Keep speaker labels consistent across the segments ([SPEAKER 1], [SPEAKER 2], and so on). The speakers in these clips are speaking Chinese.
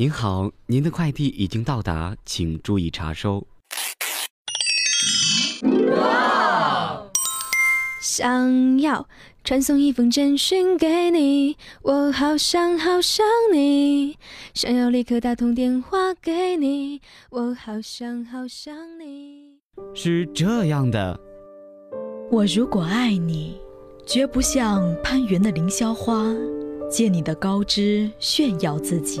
[SPEAKER 1] 您好，您的快递已经到达，请注意查收。
[SPEAKER 2] 想要传送一封简讯给你，我好想好想你。想要立刻打通电话给你，我好想好想你。
[SPEAKER 1] 是这样的，
[SPEAKER 3] 我如果爱你，绝不像攀援的凌霄花，借你的高枝炫耀自己。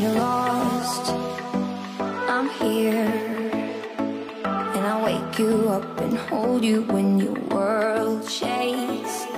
[SPEAKER 4] You're lost, I'm here, and I'll wake you up and hold you when your world shakes.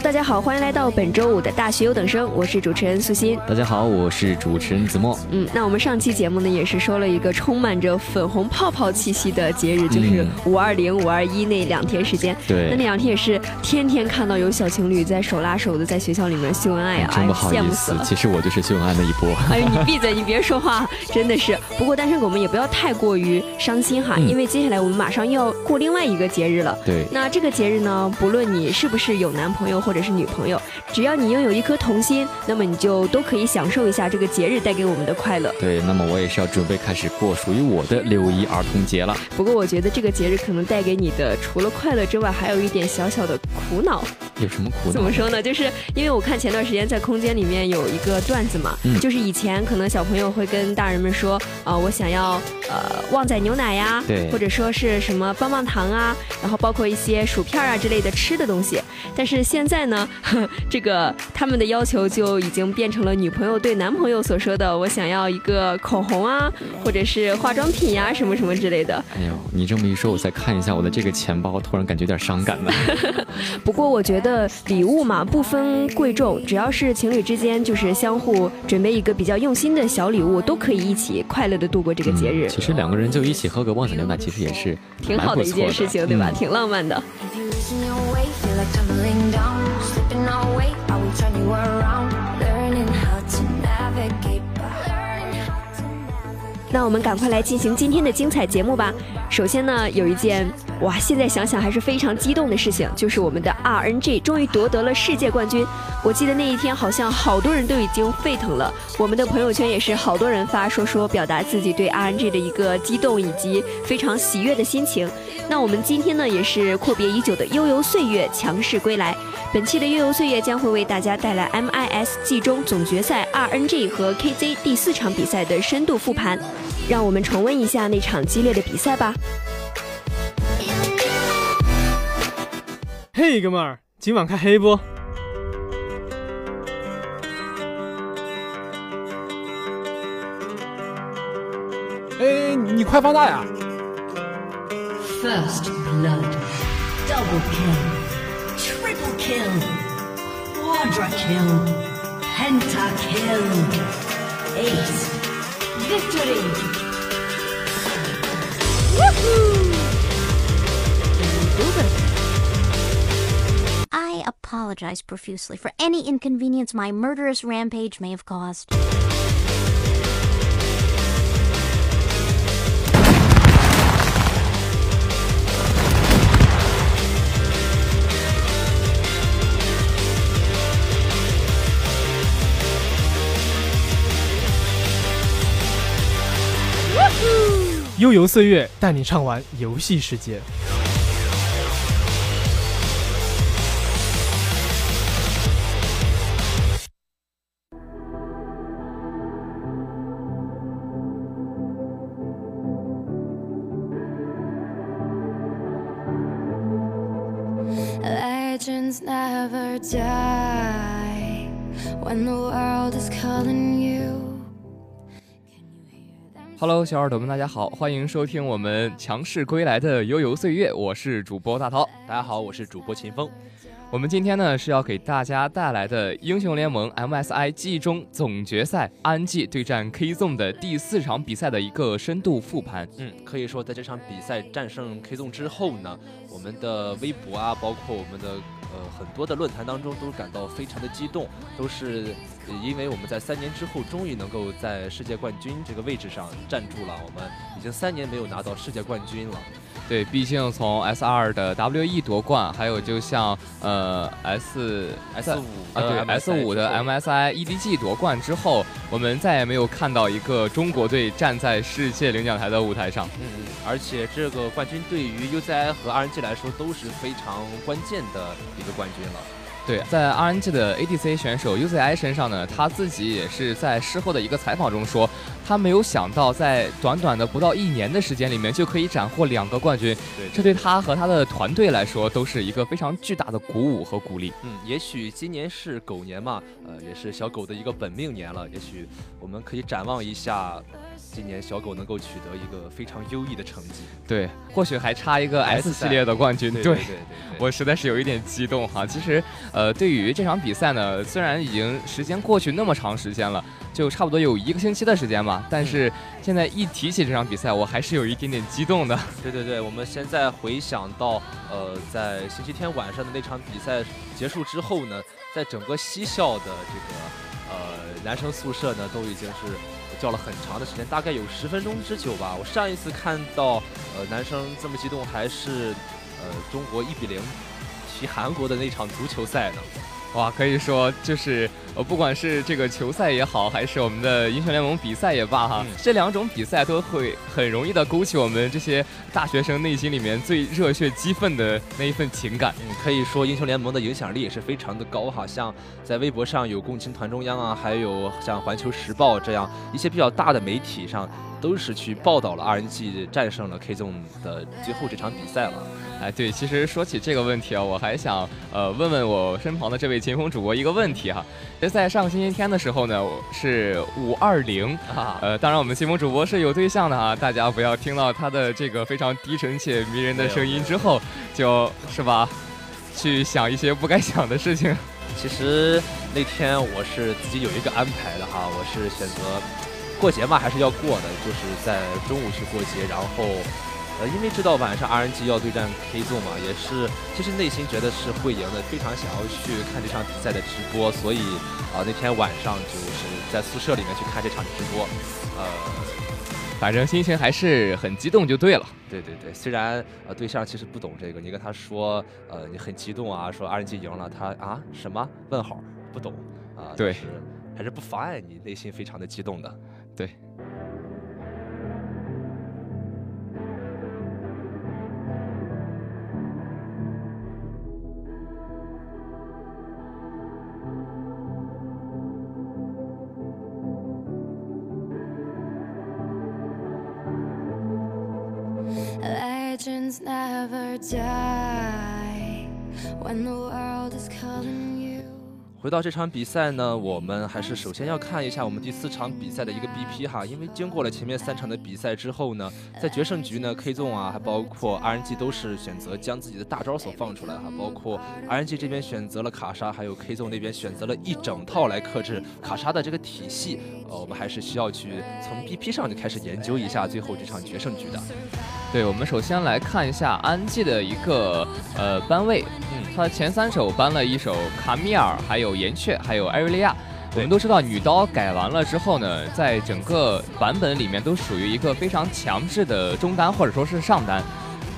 [SPEAKER 2] Hello，大家好，欢迎来到本周五的大学优等生，我是主持人苏欣。
[SPEAKER 5] 大家好，我是主持人子墨。
[SPEAKER 2] 嗯，那我们上期节目呢，也是说了一个充满着粉红泡泡气息的节日，就是五二零、五二一那两天时间。
[SPEAKER 5] 对
[SPEAKER 2] 那那两天也是天天看到有小情侣在手拉手的在学校里面秀恩爱啊，
[SPEAKER 5] 真不好意思。其实我就是秀恩爱的一波。
[SPEAKER 2] 哎呦，你闭嘴，你别说话，真的是。不过单身狗们也不要太过于伤心哈，
[SPEAKER 5] 嗯
[SPEAKER 2] 因为接下来我们马上又要过另外一个节日了。
[SPEAKER 5] 对，
[SPEAKER 2] 那这个节日呢，不论你是不是有男朋友或者是女朋友，只要你拥有一颗童心，那么你就都可以享受一下这个节日带给我们的快乐。
[SPEAKER 5] 对，那么我也是要准备开始过属于我的六一儿童节了。
[SPEAKER 2] 不过我觉得这个节日可能带给你的除了快乐之外，还有一点小小的苦恼。
[SPEAKER 5] 有什么苦恼？
[SPEAKER 2] 怎么说呢？就是因为我看前段时间在空间里面有一个段子嘛，
[SPEAKER 5] 嗯
[SPEAKER 2] 就是以前可能小朋友会跟大人们说，啊、我想要呃旺仔牛奶呀，
[SPEAKER 5] 对
[SPEAKER 2] 或者说是什么棒棒糖啊，然后包括一些薯片啊之类的吃的东西。但是现在呢，呵 这个他们的要求就已经变成了女朋友对男朋友所说的，我想要一个口红啊，或者是化妆品呀、什么什么之类的。
[SPEAKER 5] 哎呦，你这么一说，我再看一下我的这个钱包，突然感觉有点伤感了。
[SPEAKER 2] 不过我觉得礼物嘛，不分贵重，只要是情侣之间，就是相互准备一个比较用心的小礼物，都可以一起快乐的度过这个节日，
[SPEAKER 5] 嗯其实两个人就一起喝个旺仔牛奶，其实也是
[SPEAKER 2] 挺好的一件事情，对吧？
[SPEAKER 5] 嗯
[SPEAKER 2] 挺浪漫的。
[SPEAKER 4] Turn you around,
[SPEAKER 2] 那我们赶快来进行今天的精彩节目吧。首先呢，有一件哇，现在想想还是非常激动的事情，就是我们的 RNG 终于夺得了世界冠军。我记得那一天好像好多人都已经沸腾了，我们的朋友圈也是好多人发说说表达自己对 RNG 的一个激动以及非常喜悦的心情。那我们今天呢，也是阔别已久的悠游岁月强势归来。本期的悠游岁月将会为大家带来 MIS 季中总决赛 RNG 和 KZ 第四场比赛的深度复盘。让我们重温一下那场激烈的比赛吧。
[SPEAKER 6] 嘿，哥们儿，今晚开黑不？哎，你快放大呀
[SPEAKER 3] ！First blood, double kill, triple kill, quadra kill, pentakill, ace, victory.
[SPEAKER 7] I apologize profusely for any inconvenience my murderous rampage may have caused.
[SPEAKER 6] 悠游岁月带你畅玩游戏世界。
[SPEAKER 5] Hello，小耳朵们，大家好，欢迎收听我们强势归来的悠游岁月，我是主播大涛。
[SPEAKER 8] 大家好，我是主播秦风。
[SPEAKER 5] 我们今天呢是要给大家带来的英雄联盟 MSI 季中总决赛 RNG 对战 K Zone 的第四场比赛的一个深度复盘。
[SPEAKER 8] 嗯，可以说在这场比赛战胜 K Zone 之后呢，我们的微博啊，包括我们的呃很多的论坛当中都感到非常的激动，都是因为我们在三年之后终于能够在世界冠军这个位置上站住了。我们已经三年没有拿到世界冠军了。
[SPEAKER 5] 对，毕竟从 S 二的 WE 夺冠，还有就像呃 S
[SPEAKER 8] S 五
[SPEAKER 5] 啊对 S 五的 MSI EDG 夺冠之后，我们再也没有看到一个中国队站在世界领奖台的舞台上。
[SPEAKER 8] 嗯，而且这个冠军对于 UZI 和 RNG 来说都是非常关键的一个冠军了。
[SPEAKER 5] 对，在 RNG 的 ADC 选手 UZI 身上呢，他自己也是在事后的一个采访中说，他没有想到在短短的不到一年的时间里面就可以斩获两个冠军，
[SPEAKER 8] 对，
[SPEAKER 5] 这对他和他的团队来说都是一个非常巨大的鼓舞和鼓励。
[SPEAKER 8] 嗯，也许今年是狗年嘛，呃，也是小狗的一个本命年了，也许我们可以展望一下。今年小狗能够取得一个非常优异的成绩，
[SPEAKER 5] 对，或许还差一个 S 系列的冠军。
[SPEAKER 8] 对对对，
[SPEAKER 5] 我实在是有一点激动哈。其实，呃，对于这场比赛呢，虽然已经时间过去那么长时间了，就差不多有一个星期的时间吧，但是现在一提起这场比赛，我还是有一点点激动的。
[SPEAKER 8] 对对对，我们现在回想到，呃，在星期天晚上的那场比赛结束之后呢，在整个西校的这个呃男生宿舍呢，都已经是。叫了很长的时间，大概有十分钟之久吧。我上一次看到，呃，男生这么激动，还是，呃，中国一比零踢韩国的那场足球赛呢。
[SPEAKER 5] 哇，可以说就是呃，不管是这个球赛也好，还是我们的英雄联盟比赛也罢，哈，这两种比赛都会很容易的勾起我们这些大学生内心里面最热血激愤的那一份情感。
[SPEAKER 8] 嗯，可以说英雄联盟的影响力也是非常的高哈，像在微博上有共青团中央啊，还有像环球时报这样一些比较大的媒体上。都是去报道了 RNG 战胜了 K Zone 的最后这场比赛了。
[SPEAKER 5] 哎，对，其实说起这个问题啊，我还想呃问问我身旁的这位前锋主播一个问题哈。在上个星期天的时候呢，是五二零啊，呃，当然我们前锋主播是有对象的啊，大家不要听到他的这个非常低沉且迷人的声音之后，就是吧，去想一些不该想的事情。
[SPEAKER 8] 其实那天我是自己有一个安排的哈，我是选择。过节嘛还是要过的，就是在中午去过节，然后，呃，因为知道晚上 RNG 要对战 K 纵嘛，也是其实内心觉得是会赢的，非常想要去看这场比赛的直播，所以啊那天晚上就是在宿舍里面去看这场直播，呃，
[SPEAKER 5] 反正心情还是很激动就对了。
[SPEAKER 8] 对对对，虽然呃对象其实不懂这个，你跟他说呃你很激动啊，说 RNG 赢了，他啊什么问号不懂啊，
[SPEAKER 5] 对，
[SPEAKER 8] 还是不妨碍你内心非常的激动的。
[SPEAKER 5] 对。Legends never die
[SPEAKER 8] when the world is calling you. 回到这场比赛呢，我们还是首先要看一下我们第四场比赛的一个 BP 哈，因为经过了前面三场的比赛之后呢，在决胜局呢，K 纵啊，还包括 RNG 都是选择将自己的大招所放出来哈，包括 RNG 这边选择了卡莎，还有 K 纵那边选择了一整套来克制卡莎的这个体系，呃，我们还是需要去从 BP 上就开始研究一下最后这场决胜局的。
[SPEAKER 5] 对，我们首先来看一下 RNG 的一个呃班位，他前三手搬了一手卡米尔，还有。岩雀还有艾瑞利亚，我们都知道女刀改完了之后呢，在整个版本里面都属于一个非常强势的中单或者说是上单，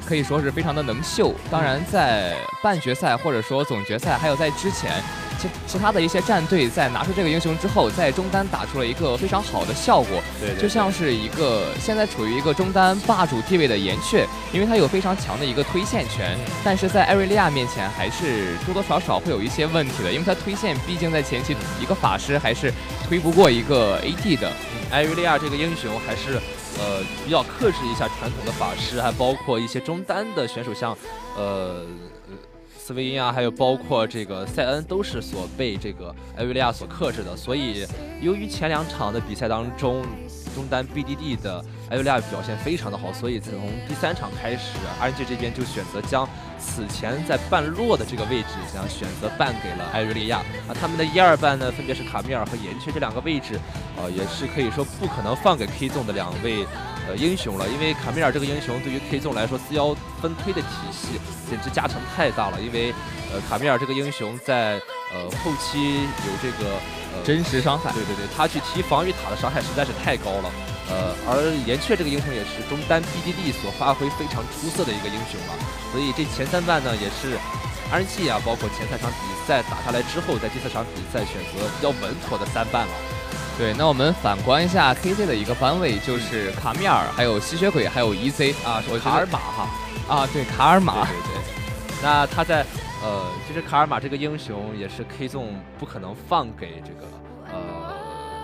[SPEAKER 5] 可以说是非常的能秀。当然，在半决赛或者说总决赛，还有在之前。其其他的一些战队在拿出这个英雄之后，在中单打出了一个非常好的效果，
[SPEAKER 8] 对，
[SPEAKER 5] 就像是一个现在处于一个中单霸主地位的岩雀，因为他有非常强的一个推线权，但是在艾瑞利亚面前还是多多少少会有一些问题的，因为他推线毕竟在前期一个法师还是推不过一个 AD 的，
[SPEAKER 8] 艾瑞利亚这个英雄还是呃比较克制一下传统的法师，还包括一些中单的选手，像呃。斯维因啊，还有包括这个塞恩，都是所被这个艾维利亚所克制的。所以，由于前两场的比赛当中，中单 BDD 的艾维利亚表现非常的好，所以从第三场开始，RNG 这边就选择将此前在半落的这个位置，想选择办给了艾瑞利亚。啊，他们的一二半呢，分别是卡米尔和岩雀这两个位置，呃，也是可以说不可能放给 K 纵的两位。呃，英雄了，因为卡米尔这个英雄对于 K 纵来说，四幺分推的体系简直加成太大了。因为，呃，卡米尔这个英雄在呃后期有这个呃
[SPEAKER 5] 真实伤害，
[SPEAKER 8] 对对对，他去踢防御塔的伤害实在是太高了。呃，而岩雀这个英雄也是中单 BDD 所发挥非常出色的一个英雄了。所以这前三半呢，也是 RNG 啊，包括前三场比赛打下来之后，在第四场比赛选择比较稳妥的三半了。
[SPEAKER 5] 对，那我们反观一下 KZ 的一个班位，就是卡米尔，还有吸血鬼，还有 EZ
[SPEAKER 8] 啊，
[SPEAKER 5] 说
[SPEAKER 8] 卡尔玛哈，
[SPEAKER 5] 啊，对，卡尔玛，
[SPEAKER 8] 对对。那他在呃，其实卡尔玛这个英雄也是 K 纵不可能放给这个呃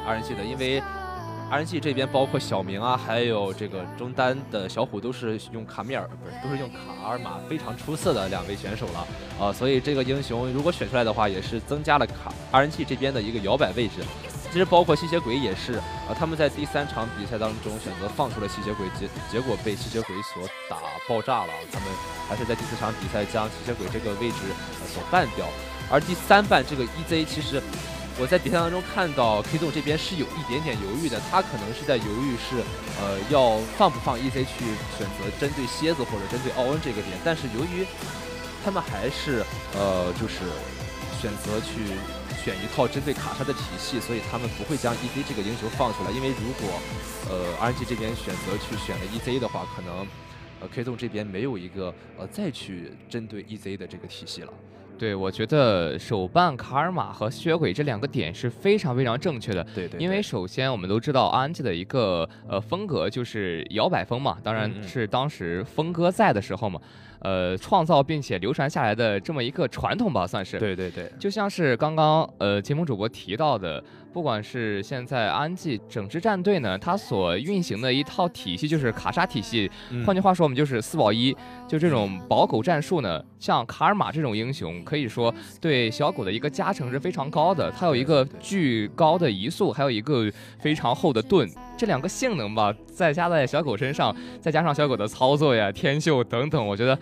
[SPEAKER 8] RNG 的，因为 RNG 这边包括小明啊，还有这个中单的小虎都是用卡米尔，不是都是用卡尔玛非常出色的两位选手了啊，所以这个英雄如果选出来的话，也是增加了卡 RNG 这边的一个摇摆位置。其实包括吸血鬼也是，呃，他们在第三场比赛当中选择放出了吸血鬼，结结果被吸血鬼所打爆炸了。他们还是在第四场比赛将吸血鬼这个位置呃所办掉。而第三半这个 EZ，其实我在比赛当中看到 K 纵这边是有一点点犹豫的，他可能是在犹豫是，呃，要放不放 EZ 去选择针对蝎子或者针对奥恩这个点。但是由于他们还是，呃，就是选择去。选一套针对卡莎的体系，所以他们不会将 EZ 这个英雄放出来。因为如果，呃，RNG 这边选择去选了 EZ 的话，可能，呃，K 纵这边没有一个呃再去针对 EZ 的这个体系了。
[SPEAKER 5] 对，我觉得手办卡尔玛和吸血鬼这两个点是非常非常正确的。
[SPEAKER 8] 对对。
[SPEAKER 5] 因为首先我们都知道 RNG 的一个呃风格就是摇摆风嘛，当然是当时峰哥在的时候嘛。呃，创造并且流传下来的这么一个传统吧，算是。
[SPEAKER 8] 对对对，
[SPEAKER 5] 就像是刚刚呃节目主播提到的，不管是现在安吉整支战队呢，它所运行的一套体系就是卡莎体系，换句话说，我们就是四保一，就这种保狗战术呢，像卡尔玛这种英雄，可以说对小狗的一个加成是非常高的，它有一个巨高的移速，还有一个非常厚的盾。这两个性能吧，再加在小狗身上，再加上小狗的操作呀、天秀等等，我觉得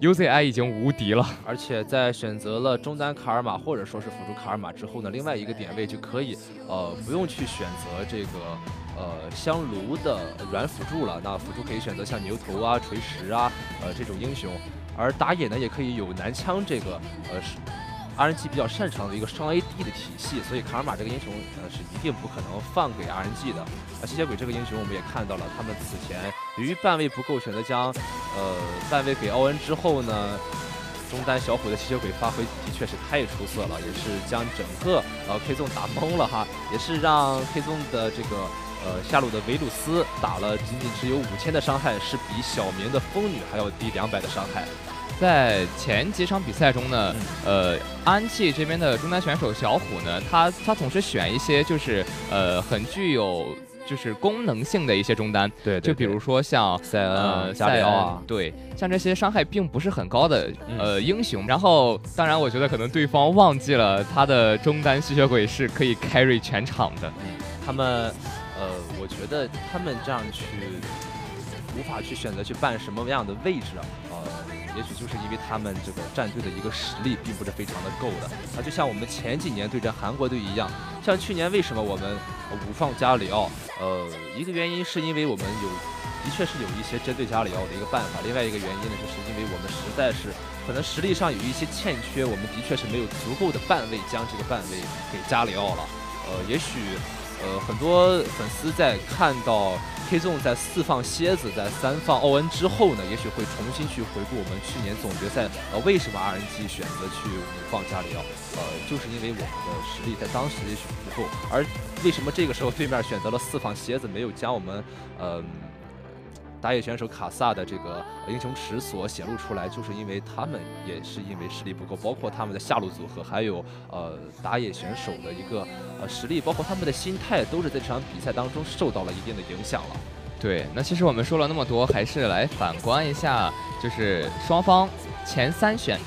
[SPEAKER 5] UZI 已经无敌了。
[SPEAKER 8] 而且在选择了中单卡尔玛或者说是辅助卡尔玛之后呢，另外一个点位就可以，呃，不用去选择这个呃香炉的软辅助了。那辅助可以选择像牛头啊、锤石啊，呃这种英雄，而打野呢也可以有男枪这个呃。是 RNG 比较擅长的一个双 AD 的体系，所以卡尔玛这个英雄呃是一定不可能放给 RNG 的。那吸血鬼这个英雄我们也看到了，他们此前由于半位不够，选择将呃半位给奥恩之后呢，中单小虎的吸血鬼发挥的确是太出色了，也是将整个呃 K 纵打懵了哈，也是让 K 纵的这个呃下路的维鲁斯打了仅仅只有五千的伤害，是比小明的风女还要低两百的伤害。
[SPEAKER 5] 在前几场比赛中呢，呃，安气这边的中单选手小虎呢，他他总是选一些就是呃很具有就是功能性的一些中单，
[SPEAKER 8] 对，
[SPEAKER 5] 就比如说像
[SPEAKER 8] 塞恩、加里奥啊，
[SPEAKER 5] 对，像这些伤害并不是很高的呃英雄。然后，当然我觉得可能对方忘记了他的中单吸血鬼是可以 carry 全场的，
[SPEAKER 8] 他们呃，我觉得他们这样去无法去选择去办什么样的位置啊，呃。也许就是因为他们这个战队的一个实力并不是非常的够的啊，就像我们前几年对阵韩国队一样，像去年为什么我们五放加里奥？呃，一个原因是因为我们有，的确是有一些针对加里奥的一个办法，另外一个原因呢，就是因为我们实在是可能实力上有一些欠缺，我们的确是没有足够的半位将这个半位给加里奥了。呃，也许。呃，很多粉丝在看到 K 纵在四放蝎子，在三放奥恩之后呢，也许会重新去回顾我们去年总决赛，呃，为什么 RNG 选择去五放加里奥？呃，就是因为我们的实力在当时也许不够，而为什么这个时候对面选择了四放蝎子，没有将我们，呃。打野选手卡萨的这个英雄池所显露出来，就是因为他们也是因为实力不够，包括他们的下路组合，还有呃打野选手的一个呃实力，包括他们的心态，都是在这场比赛当中受到了一定的影响了。
[SPEAKER 5] 对，那其实我们说了那么多，还是来反观一下，就是双方前三选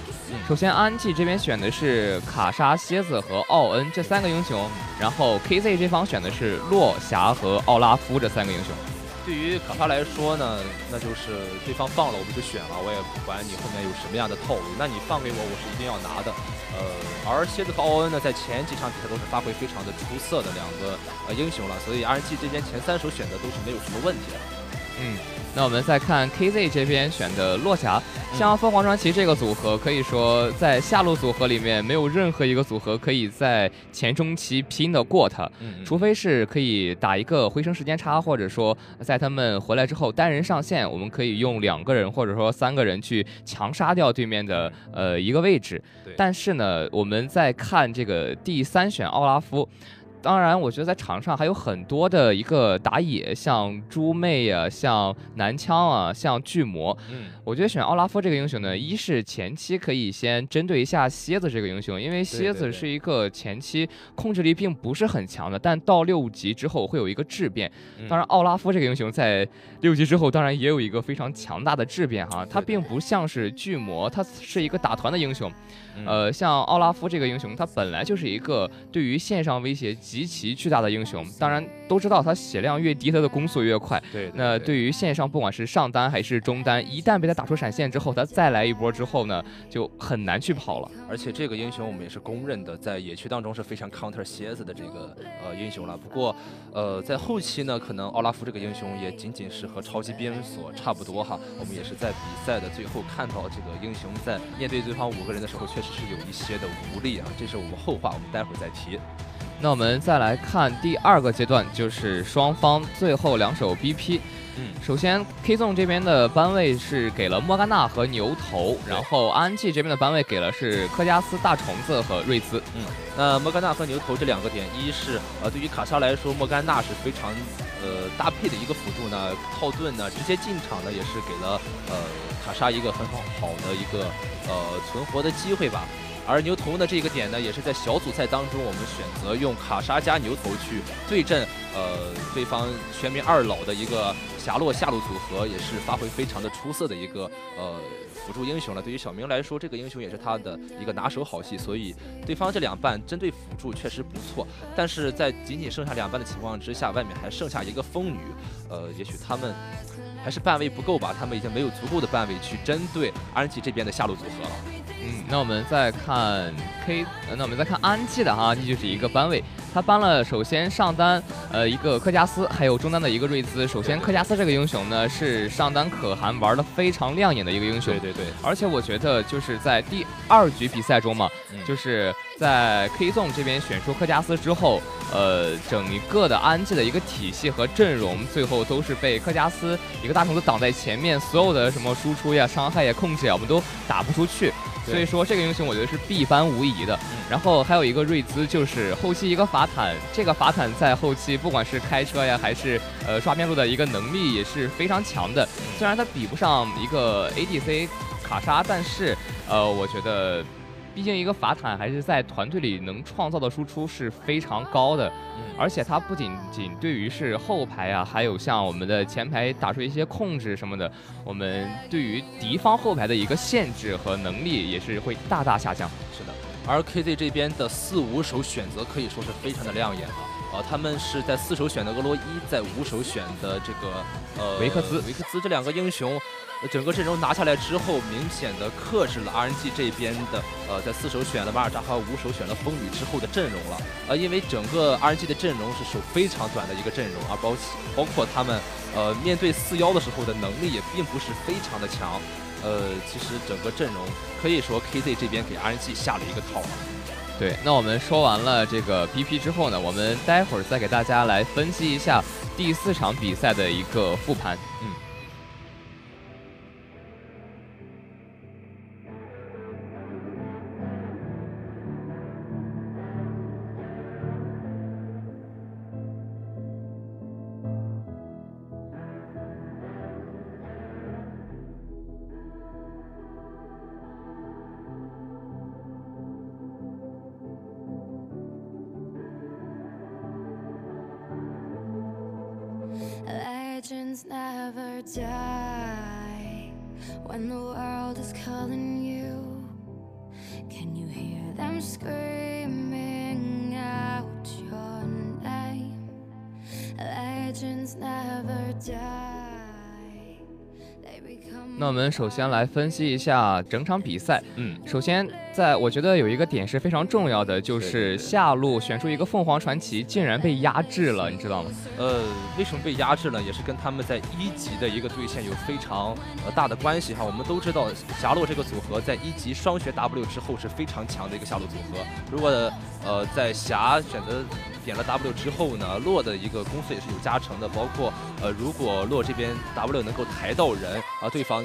[SPEAKER 5] 首先安 G 这边选的是卡莎、蝎子和奥恩这三个英雄，然后 KZ 这方选的是洛霞和奥拉夫这三个英雄。
[SPEAKER 8] 对于卡莎来说呢，那就是对方放了我们就选了，我也不管你后面有什么样的套路，那你放给我，我是一定要拿的。呃，而蝎子和奥恩呢，在前几场比赛都是发挥非常的出色的两个呃英雄了，所以 RNG 这边前三手选的都是没有什么问题的。
[SPEAKER 5] 嗯。那我们再看 KZ 这边选的落霞，像凤凰传奇这个组合，可以说在下路组合里面没有任何一个组合可以在前中期拼得过他，除非是可以打一个回声时间差，或者说在他们回来之后单人上线，我们可以用两个人或者说三个人去强杀掉对面的呃一个位置。但是呢，我们再看这个第三选奥拉夫。当然，我觉得在场上还有很多的一个打野，像猪妹啊，像男枪啊，像巨魔。嗯，我觉得选奥拉夫这个英雄呢，一是前期可以先针对一下蝎子这个英雄，因为蝎子是一个前期控制力并不是很强的，但到六级之后会有一个质变。当然，奥拉夫这个英雄在六级之后，当然也有一个非常强大的质变哈。他并不像是巨魔，他是一个打团的英雄。呃，像奥拉夫这个英雄，他本来就是一个对于线上威胁极其巨大的英雄。当然都知道，他血量越低，他的攻速越快。
[SPEAKER 8] 对。
[SPEAKER 5] 那对于线上，不管是上单还是中单，一旦被他打出闪现之后，他再来一波之后呢，就很难去跑了。
[SPEAKER 8] 而且这个英雄我们也是公认的，在野区当中是非常 counter 蝎子的这个呃英雄了。不过，呃，在后期呢，可能奥拉夫这个英雄也仅仅是和超级边所差不多哈。我们也是在比赛的最后看到这个英雄在面对对方五个人的时候，确。是有一些的无力啊，这是我们后话，我们待会儿再提。
[SPEAKER 5] 那我们再来看第二个阶段，就是双方最后两手 BP。嗯，首先 K Zone 这边的班位是给了莫甘娜和牛头，然后 RNG 这边的班位给了是科加斯、大虫子和瑞兹。
[SPEAKER 8] 嗯，那莫甘娜和牛头这两个点，一是呃对于卡莎来说，莫甘娜是非常呃搭配的一个辅助呢，套盾呢直接进场呢也是给了呃卡莎一个很好好的一个呃存活的机会吧。而牛头呢，这个点呢，也是在小组赛当中，我们选择用卡莎加牛头去对阵，呃，对方全民二老的一个霞落下路组合，也是发挥非常的出色的一个呃辅助英雄了。对于小明来说，这个英雄也是他的一个拿手好戏，所以对方这两半针对辅助确实不错。但是在仅仅剩下两半的情况之下，外面还剩下一个风女，呃，也许他们还是半位不够吧，他们已经没有足够的半位去针对 RNG 这边的下路组合了。
[SPEAKER 5] 嗯，那我们再看 K，那我们再看安吉的哈，这就是一个班位，他搬了首先上单，呃，一个克加斯，还有中单的一个瑞兹。首先克加斯这个英雄呢，是上单可汗玩的非常亮眼的一个英雄。
[SPEAKER 8] 对对对。
[SPEAKER 5] 而且我觉得就是在第二局比赛中嘛，就是在 K Zone 这边选出克加斯之后，呃，整一个的安吉的一个体系和阵容，最后都是被克加斯一个大虫子挡在前面，所有的什么输出呀、伤害呀、控制呀，我们都打不出去。所以说这个英雄我觉得是必翻无疑的。然后还有一个瑞兹，就是后期一个法坦，这个法坦在后期不管是开车呀，还是呃刷边路的一个能力也是非常强的。虽然他比不上一个 ADC 卡莎，但是呃我觉得。毕竟一个法坦还是在团队里能创造的输出是非常高的，而且他不仅仅对于是后排啊，还有像我们的前排打出一些控制什么的，我们对于敌方后排的一个限制和能力也是会大大下降。
[SPEAKER 8] 是的，而 KZ 这边的四五手选择可以说是非常的亮眼啊，呃，他们是在四手选的俄罗伊，在五手选的这个呃
[SPEAKER 5] 维克兹，
[SPEAKER 8] 维克兹这两个英雄。整个阵容拿下来之后，明显的克制了 RNG 这边的，呃，在四手选了马尔扎和五手选了风雨之后的阵容了。呃，因为整个 RNG 的阵容是手非常短的一个阵容，而包包括他们，呃，面对四幺的时候的能力也并不是非常的强。呃，其实整个阵容可以说 KZ 这边给 RNG 下了一个套。
[SPEAKER 5] 对，那我们说完了这个 BP 之后呢，我们待会儿再给大家来分析一下第四场比赛的一个复盘。嗯。那我们首先来分析一下整场比赛。
[SPEAKER 8] 嗯，
[SPEAKER 5] 首先，在我觉得有一个点是非常重要的，就是下路选出一个凤凰传奇，竟然被压制了，你知道吗？
[SPEAKER 8] 呃，为什么被压制呢？也是跟他们在一级的一个对线有非常呃大的关系哈。我们都知道，霞洛这个组合在一级双学 W 之后是非常强的一个下路组合。如果呃在霞选择点了 W 之后呢，洛的一个攻速也是有加成的，包括呃如果洛这边 W 能够抬到人啊，对方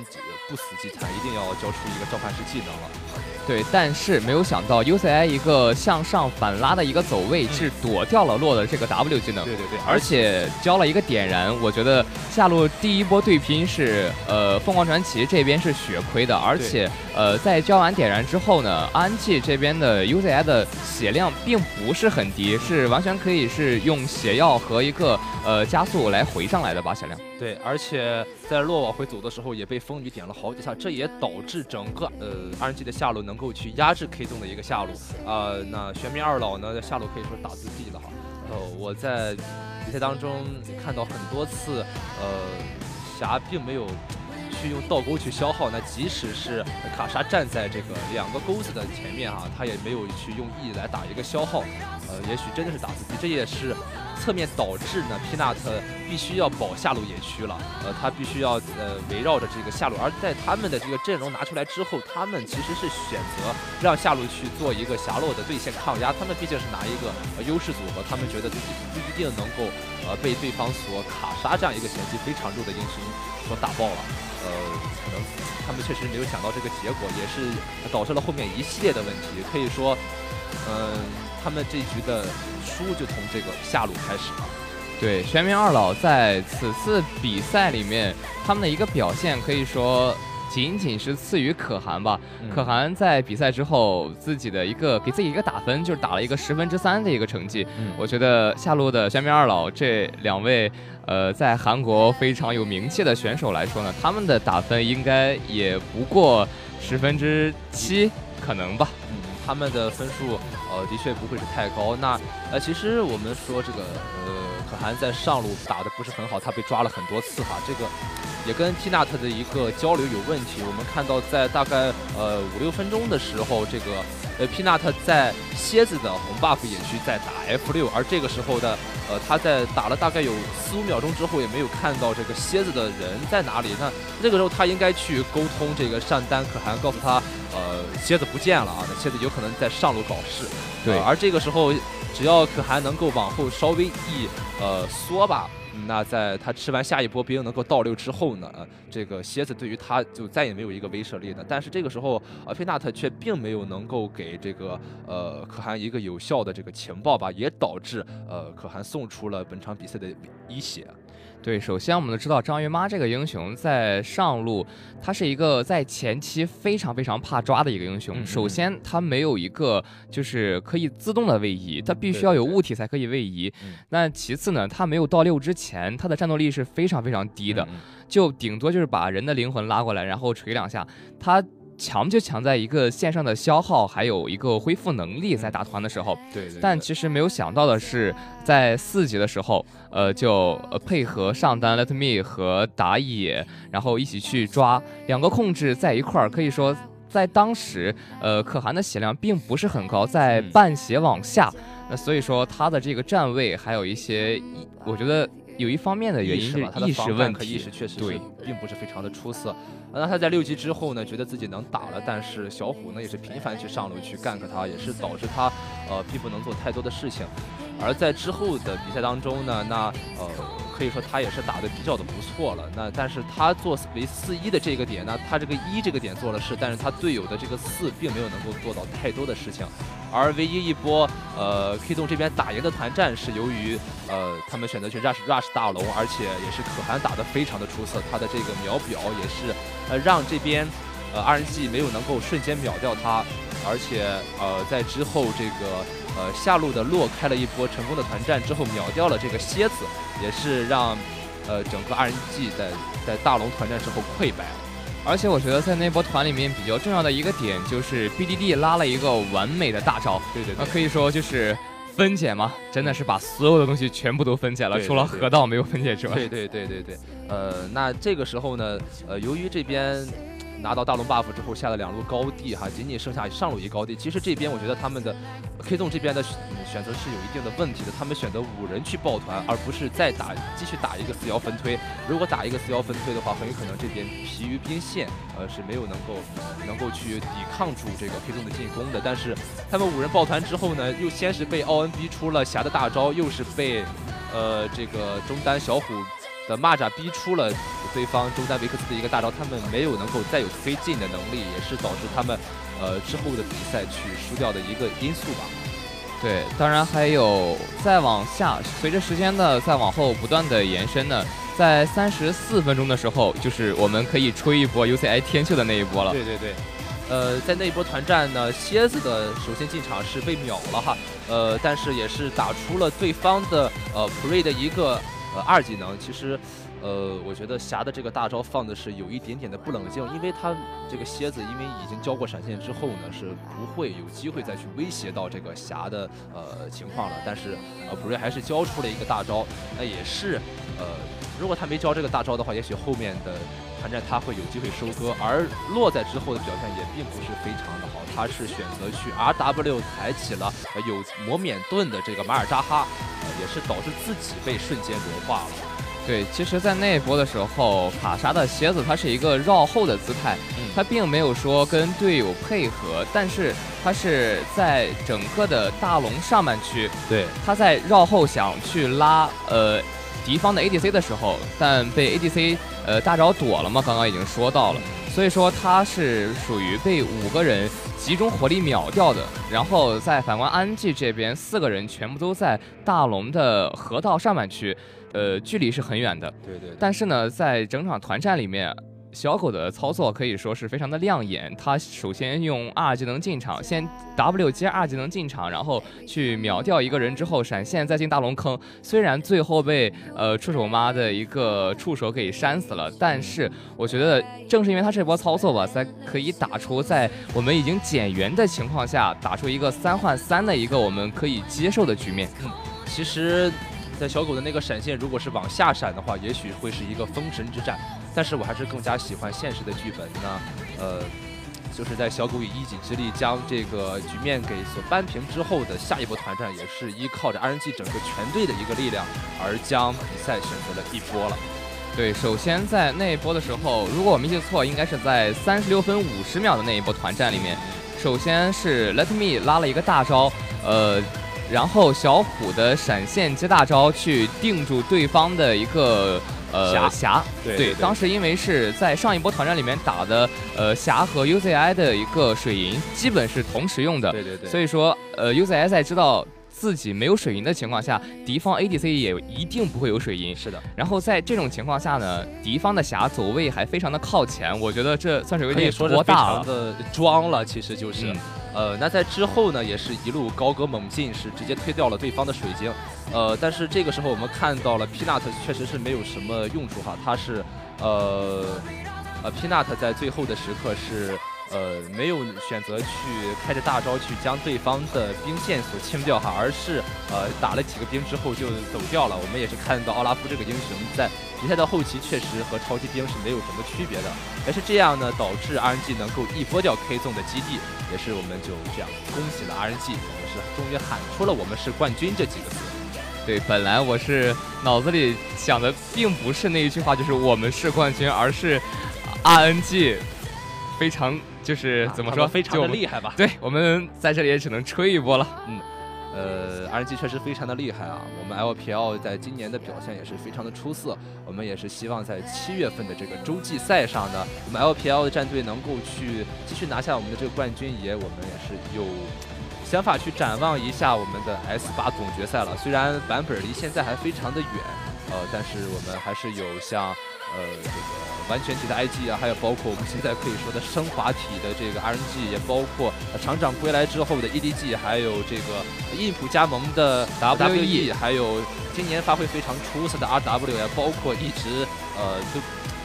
[SPEAKER 8] 不死即残，一定要交出一个召唤师技能了。
[SPEAKER 5] 对，但是没有想到 UCI 一个向上反拉的一个走位是躲掉了洛的这个 W 技能。
[SPEAKER 8] 对对对，
[SPEAKER 5] 而且交了一个点燃，我觉得下路第一波对拼是，呃，凤凰传奇这边是血亏的，而且，呃，在交完点燃之后呢，安吉这边的 UZI 的血量并不是很低，是完全可以是用血药和一个呃加速来回上来的吧血量。
[SPEAKER 8] 对，而且在洛往回走的时候也被风女点了好几下，这也导致整个呃 RNG 的下路能够去压制 K 洞的一个下路。啊、那玄冥二老呢，在下路可以说打自闭了哈。呃，我在比赛当中看到很多次，呃，霞并没有去用倒钩去消耗，那即使是卡莎站在这个两个钩子的前面哈，他也没有去用 E 来打一个消耗。呃，也许真的是打自闭，这也是侧面导致呢，Peanut 必须要保下路野区了。呃，他必须要呃围绕着这个下路，而在他们的这个阵容拿出来之后，他们其实是选择让下路去做一个霞洛的对线抗压。他们毕竟是拿一个呃优势组合，他们觉得自己不一定能够呃被对方所卡杀这样一个前期非常弱的英雄所打爆了。呃，可能他们确实没有想到这个结果，也是导致了后面一系列的问题。可以说，嗯、他们这局的输就从这个下路开始了。
[SPEAKER 5] 对，玄冥二老在此次比赛里面，他们的一个表现可以说仅仅是次于可汗吧。
[SPEAKER 8] 嗯
[SPEAKER 5] 可汗在比赛之后自己的一个给自己一个打分，就是打了一个十分之三的一个成绩。
[SPEAKER 8] 嗯
[SPEAKER 5] 我觉得下路的玄冥二老这两位，呃，在韩国非常有名气的选手来说呢，他们的打分应该也不过十分之七，可能吧。
[SPEAKER 8] 嗯，他们的分数呃的确不会是太高。那呃，其实我们说这个呃，可汗在上路打的不是很好，他被抓了很多次哈，这个也跟 Peanut 的一个交流有问题。我们看到在大概呃五六分钟的时候，这个呃 Peanut 在蝎子的红 buff 野区在打 F 六，而这个时候的呃他在打了大概有四五秒钟之后，也没有看到这个蝎子的人在哪里。那这个时候他应该去沟通这个善丹可汗，告诉他呃蝎子不见了啊，那蝎子有可能在上路搞事。
[SPEAKER 5] 对
[SPEAKER 8] 呃而这个时候只要可汗能够往后稍微一呃缩吧。那在他吃完下一波兵能够倒六之后呢，呃这个蝎子对于他就再也没有一个威慑力了。但是这个时候，呃，菲纳特却并没有能够给这个呃可汗一个有效的这个情报吧，也导致呃可汗送出了本场比赛的一血。
[SPEAKER 5] 对，首先我们都知道张云妈这个英雄在上路，她是一个在前期非常非常怕抓的一个英雄。
[SPEAKER 8] 嗯嗯
[SPEAKER 5] 首先，她没有一个就是可以自动的位移，她必须要有物体才可以位移。
[SPEAKER 8] 嗯
[SPEAKER 5] 那其次呢，她没有到六之前，她的战斗力是非常非常低的，
[SPEAKER 8] 嗯
[SPEAKER 5] 就顶多就是把人的灵魂拉过来，然后锤两下。她强就强在一个线上的消耗，还有一个恢复能力，在打团的时候。
[SPEAKER 8] 对对对。
[SPEAKER 5] 但其实没有想到的是，在四级的时候，呃，就呃配合上单 Let Me 和打野，然后一起去抓两个控制在一块儿，可以说在当时，呃，可汗的血量并不是很高，在
[SPEAKER 8] 嗯。
[SPEAKER 5] 半血往下，那所以说他的这个站位还有一些，我觉得有一方面的原因是
[SPEAKER 8] 意识吧，他的
[SPEAKER 5] 意
[SPEAKER 8] 防
[SPEAKER 5] 识问题
[SPEAKER 8] 意识，确实是
[SPEAKER 5] 对
[SPEAKER 8] 并不是非常的出色。那他在六级之后呢，觉得自己能打了，但是小虎呢也是频繁去上路去 gank 他，也是导致他呃并不能做太多的事情。而在之后的比赛当中呢，那呃可以说他也是打得比较的不错了。那但是他做为四一的这个点呢，他这个一这个点做了事，但是他队友的这个四并没有能够做到太多的事情。而唯一一波呃 K 洞这边打赢的团战是由于呃他们选择去 rush rush 大龙，而且也是可汗打得非常的出色，他的这个秒表也是呃让这边呃 RNG 没有能够瞬间秒掉他，而且呃在之后这个呃下路的洛开了一波成功的团战之后秒掉了这个蝎子，也是让呃整个 RNG 在在大龙团战之后溃败了。
[SPEAKER 5] 而且我觉得在那波团里面比较重要的一个点就是 BDD 拉了一个完美的大招，
[SPEAKER 8] 对对对，
[SPEAKER 5] 可以说就是分解嘛，真的是把所有的东西全部都分解了，除了河道没有分解之外。
[SPEAKER 8] 对对对对对，呃，那这个时候呢，呃，由于这边。拿到大龙 buff 之后下了两路高地哈，仅仅剩下上路一高地。其实这边我觉得他们的 K 纵这边的选择是有一定的问题的，他们选择五人去抱团，而不是再打继续打一个四幺分推。如果打一个四幺分推的话，很有可能这边疲于兵线，呃是没有能够能够去抵抗住这个 K 纵的进攻的。但是他们五人抱团之后呢，又先是被奥恩逼出了霞的大招，又是被呃这个中单小虎。的蚂蚱逼出了对方中单维克斯的一个大招，他们没有能够再有推进的能力，也是导致他们呃之后的比赛去输掉的一个因素吧。
[SPEAKER 5] 对，当然还有再往下，随着时间的再往后不断的延伸呢，在三十四分钟的时候，就是我们可以吹一波 UCI 天秀的那一波了。
[SPEAKER 8] 对对对，呃，在那一波团战呢，蝎子的首先进场是被秒了哈，呃，但是也是打出了对方的呃 Pre 的一个。呃，二技能其实，呃，我觉得霞的这个大招放的是有一点点的不冷静，因为他这个蝎子因为已经交过闪现之后呢，是不会有机会再去威胁到这个霞的呃情况了。但是呃，普瑞还是交出了一个大招，那也是呃，如果他没交这个大招的话，也许后面的团战他会有机会收割。而落在之后的表现也并不是非常的好，他是选择去 R W 抬起了有魔免盾的这个马尔扎哈。也是导致自己被瞬间融化了。
[SPEAKER 5] 对，其实，在那一波的时候，卡莎的蝎子它是一个绕后的姿态，他并没有说跟队友配合，但是他是在整个的大龙上半区，
[SPEAKER 8] 对，
[SPEAKER 5] 他在绕后想去拉呃敌方的 ADC 的时候，但被 ADC 呃大招躲了嘛，刚刚已经说到了，所以说他是属于被五个人。集中火力秒掉的，然后在反观 NG 这边，四个人全部都在大龙的河道上半区，呃，距离是很远的。
[SPEAKER 8] 对对。
[SPEAKER 5] 但是呢，在整场团战里面。小狗的操作可以说是非常的亮眼。他首先用二技能进场，先 W 接二技能进场，然后去秒掉一个人之后闪现再进大龙坑。虽然最后被呃触手妈的一个触手给扇死了，但是我觉得正是因为他这波操作吧，才可以打出在我们已经减员的情况下打出一个三换三的一个我们可以接受的局面。
[SPEAKER 8] 其实，在小狗的那个闪现，如果是往下闪的话，也许会是一个封神之战。但是我还是更加喜欢现实的剧本呢，呃，就是在小狗以一己之力将这个局面给所扳平之后的下一波团战，也是依靠着 RNG 整个全队的一个力量而将比赛选择了一波了。
[SPEAKER 5] 对，首先在那一波的时候，如果我没记错，应该是在三十六分五十秒的那一波团战里面，首先是 Let Me 拉了一个大招，呃，然后小虎的闪现接大招去定住对方的一个。呃，霞，
[SPEAKER 8] 对，
[SPEAKER 5] 当时因为是在上一波团战里面打的，呃，霞和 UZI 的一个水银基本是同时用的，
[SPEAKER 8] 对对对，
[SPEAKER 5] 所以说，呃，UZI 在知道自己没有水银的情况下，敌方 ADC 也一定不会有水银，
[SPEAKER 8] 是的。
[SPEAKER 5] 然后在这种情况下呢，敌方的霞走位还非常的靠前，我觉得这算是有点
[SPEAKER 8] 多大了。的装了，其实就是。呃，那在之后呢，也是一路高歌猛进，是直接推掉了对方的水晶。呃，但是这个时候我们看到了 Peanut 确实是没有什么用处哈，他是呃呃 Peanut 在最后的时刻是呃没有选择去开着大招去将对方的兵线所清掉哈，而是呃打了几个兵之后就走掉了。我们也是看到奥拉夫这个英雄在。比赛的后期确实和超级兵是没有什么区别的，也是这样呢，导致 RNG 能够一波掉 K 纵的基地，也是我们就这样恭喜了 RNG，我们是终于喊出了我们是冠军这几个字。
[SPEAKER 5] 对，本来我是脑子里想的并不是那一句话，就是我们是冠军，而是 RNG 非常就是怎么说，
[SPEAKER 8] 非常的厉害吧？
[SPEAKER 5] 对，我们在这里也只能吹一波了，嗯。
[SPEAKER 8] 呃，RNG 确实非常的厉害啊！我们 LPL 在今年的表现也是非常的出色。我们也是希望在七月份的这个洲际赛上呢，我们 LPL 的战队能够去继续拿下我们的这个冠军。也我们也是有想法去展望一下我们的 S 八总决赛了。虽然版本离现在还非常的远，呃，但是我们还是有像。呃，这个完全体的 IG 啊，还有包括我们现在可以说的升华体的这个 RNG，也包括厂长归来之后的 EDG，还有这个印普加盟的 WE，还有今年发挥非常出色的 RW，也包括一直呃都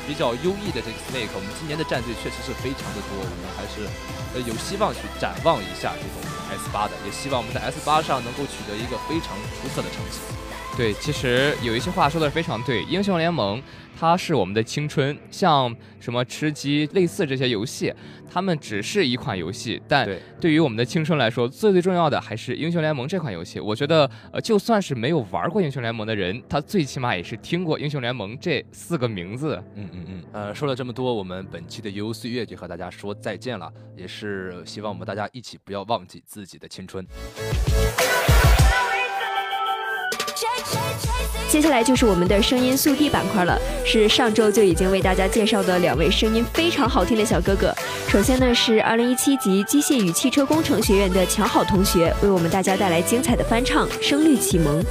[SPEAKER 8] 比较优异的这个 Snake，我们今年的战队确实是非常的多，我们还是呃有希望去展望一下这种 S 八的，也希望我们在 S 八上能够取得一个非常出色的成绩。
[SPEAKER 5] 对，其实有一些话说的非常对，英雄联盟它是我们的青春，像什么吃鸡类似这些游戏，它们只是一款游戏，但对于我们的青春来说，最最重要的还是英雄联盟这款游戏。我觉得，呃，就算是没有玩过英雄联盟的人，他最起码也是听过英雄联盟这四个名字。
[SPEAKER 8] 嗯嗯嗯。呃，说了这么多，我们本期的悠悠岁月就和大家说再见了，也是希望我们大家一起不要忘记自己的青春。
[SPEAKER 2] 接下来就是我们的声音速递板块了，是上周就已经为大家介绍的两位声音非常好听的小哥哥。首先呢是2017级机械与汽车工程学院的乔好同学，为我们大家带来精彩的翻唱《声律启蒙》。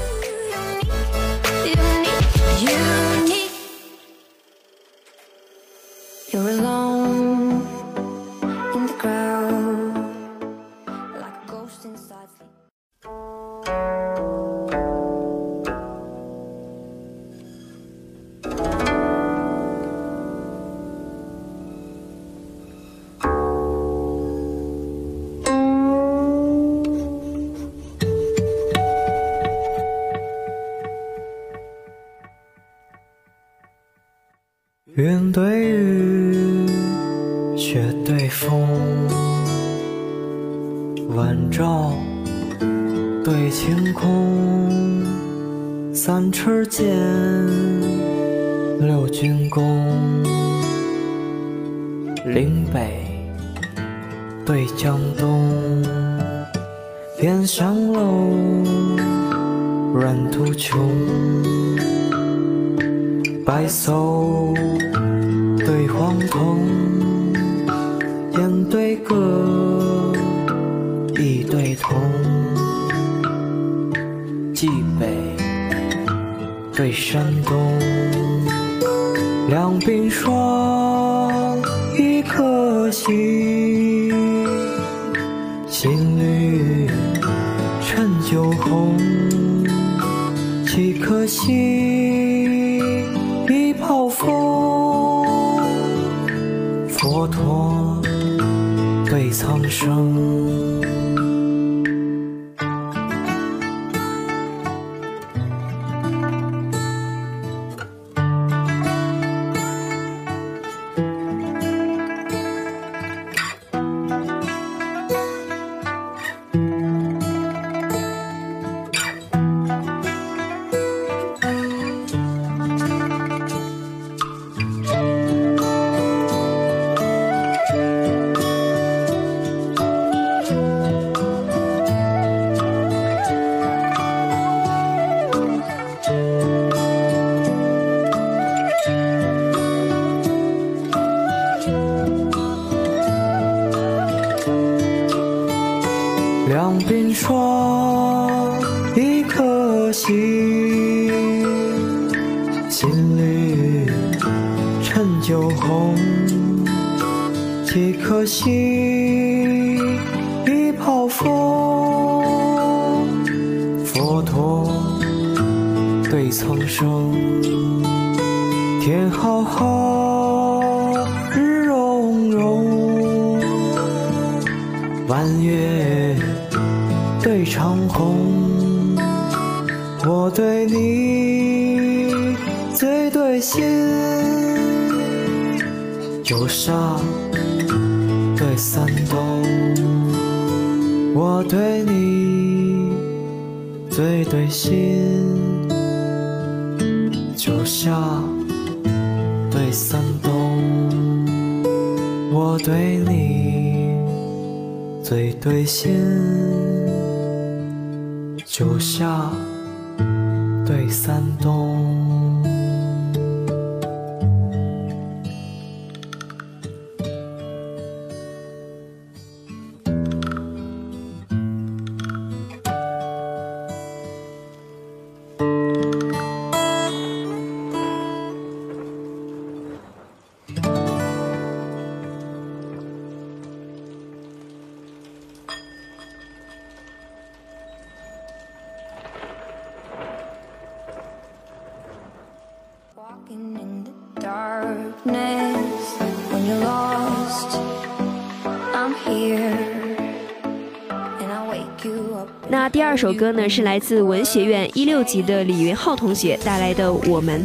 [SPEAKER 9] 边上楼，软土穷。白叟对黄童，雁对歌，一对童。冀北对山东，两鬓霜，一颗心。酒红，几颗心。暴风，佛陀对苍生。
[SPEAKER 2] 天好好
[SPEAKER 9] 日融融弯月对长空我对你最对心九夏对三冬我对你最对心九夏三冬，我对你最对心，就像对三冬。
[SPEAKER 2] 首歌呢，是来自文学院一六级的李云浩同学带来的《我们》。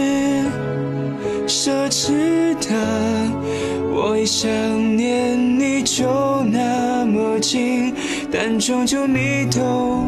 [SPEAKER 10] 终究你都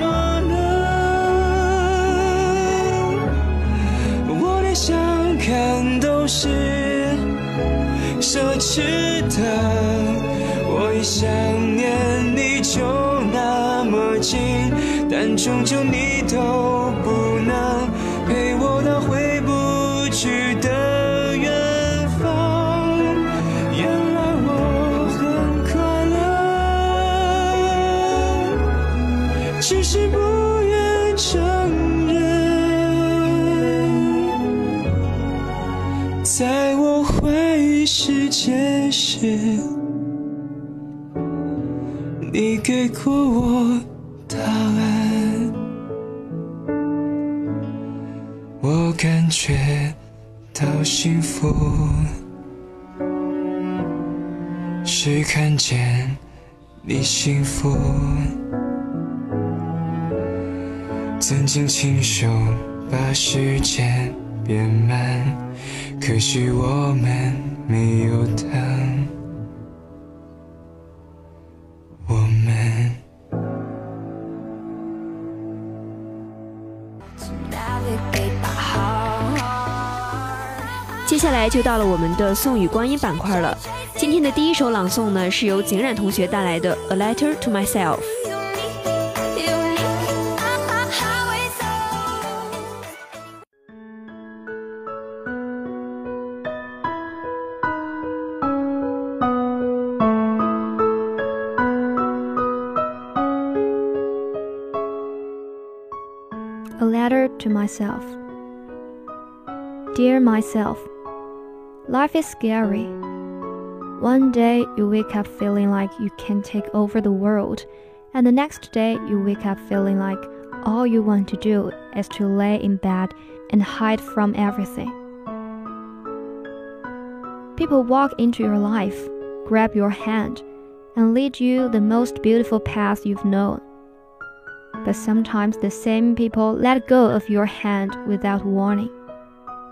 [SPEAKER 10] 的，我一想念你就那么近，但终究你你幸福。曾经亲手把时间变慢。可惜我们没有
[SPEAKER 2] 他，来就到了我们的宋语光阴板块了。今天的第一首朗诵呢，是由景冉同学带来的《A Letter to Myself》。
[SPEAKER 11] to myself Dear myself, life is scary. One day you wake up feeling like you can take over the world, and the next day you wake up feeling like all you want to do is to lay in bed and hide from everything. People walk into your life, grab your hand, and lead you the most beautiful path you've known. But sometimes the same people let go of your hand without warning,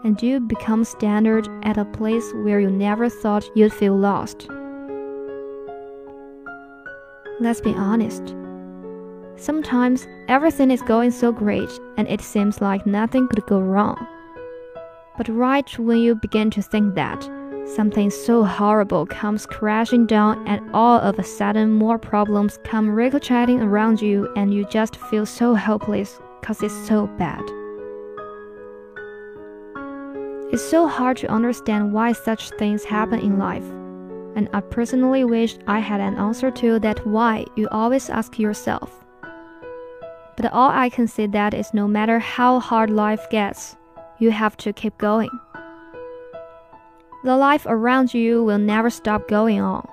[SPEAKER 11] and you become standard at a place where you never thought you'd feel lost. Let's be honest. Sometimes everything is going so great and it seems like nothing could go wrong. But right when you begin to think that, something so horrible comes crashing down, and all of a sudden more problems come ricocheting around you, and you just feel so helpless because it's so bad. It's so hard to understand why such things happen in life. And I personally wish I had an answer to that why you always ask yourself. But all I can say that is no matter how hard life gets, you have to keep going. The life around you will never stop going on.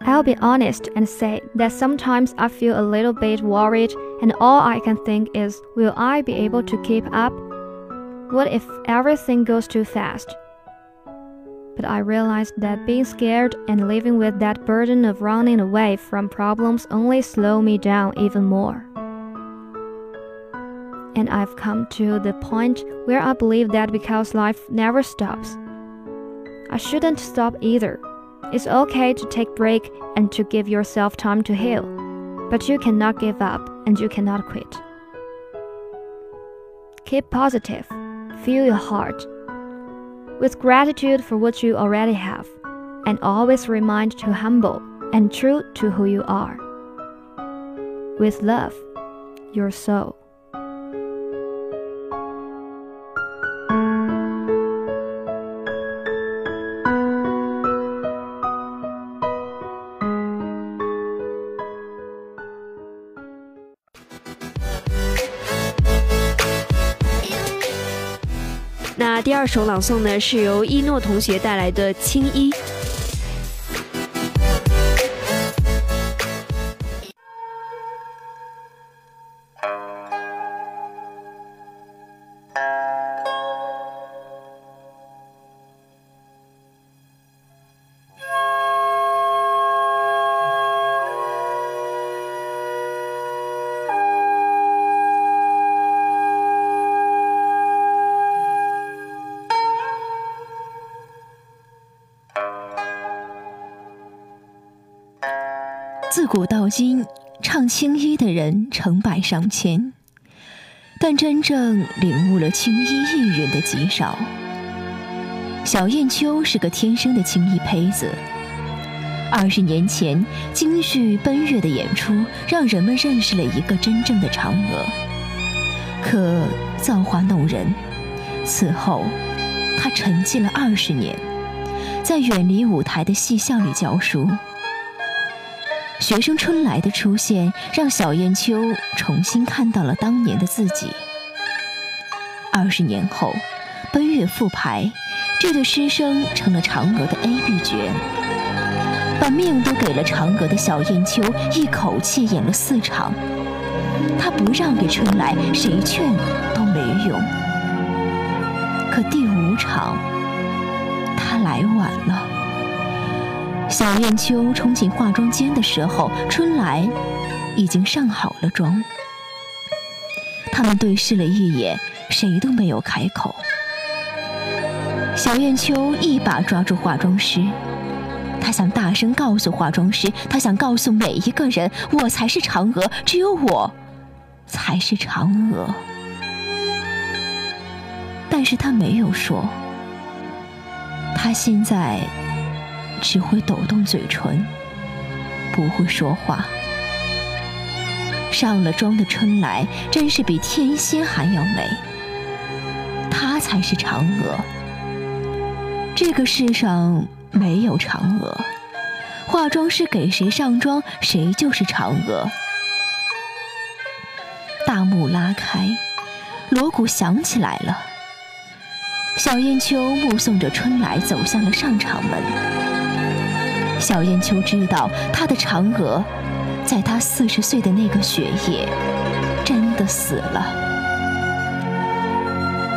[SPEAKER 11] I'll be honest and say that sometimes I feel a little bit worried, and all I can think is, will I be able to keep up? What if everything goes too fast? But I realized that being scared and living with that burden of running away from problems only slow me down even more. And I've come to the point where I believe that because life never stops, I shouldn't stop either. It's okay to take break and to give yourself time to heal, but you cannot give up and you cannot quit. Keep positive, feel your heart, with gratitude for what you already have, and always remind to humble and true to who you are. With love, your soul.
[SPEAKER 2] 二首朗诵呢，是由一诺同学带来的《青衣》。
[SPEAKER 12] 自古到今，唱青衣的人成百上千，但真正领悟了青衣艺人的极少。小燕秋是个天生的青衣胚子。二十年前，京剧《奔月》的演出，让人们认识了一个真正的嫦娥。可造化弄人，此后，她沉寂了二十年，在远离舞台的戏校里教书。学生春来的出现，让小燕秋重新看到了当年的自己。二十年后，奔月复排，这对师生成了嫦娥的 A、B 角，把命都给了嫦娥的小燕秋，一口气演了四场。他不让给春来，谁劝都没用。可第五场，他来晚了。小燕秋冲进化妆间的时候，春来已经上好了妆。他们对视了一眼，谁都没有开口。小燕秋一把抓住化妆师，她想大声告诉化妆师，她想告诉每一个人，我才是嫦娥，只有我才是嫦娥。但是她没有说，她现在。只会抖动嘴唇，不会说话。上了妆的春来，真是比天仙还要美。她才是嫦娥。这个世上没有嫦娥，化妆师给谁上妆，谁就是嫦娥。大幕拉开，锣鼓响起来了。小燕秋目送着春来走向了上场门。小燕秋知道，她的嫦娥，在她四十岁的那个雪夜，真的死了。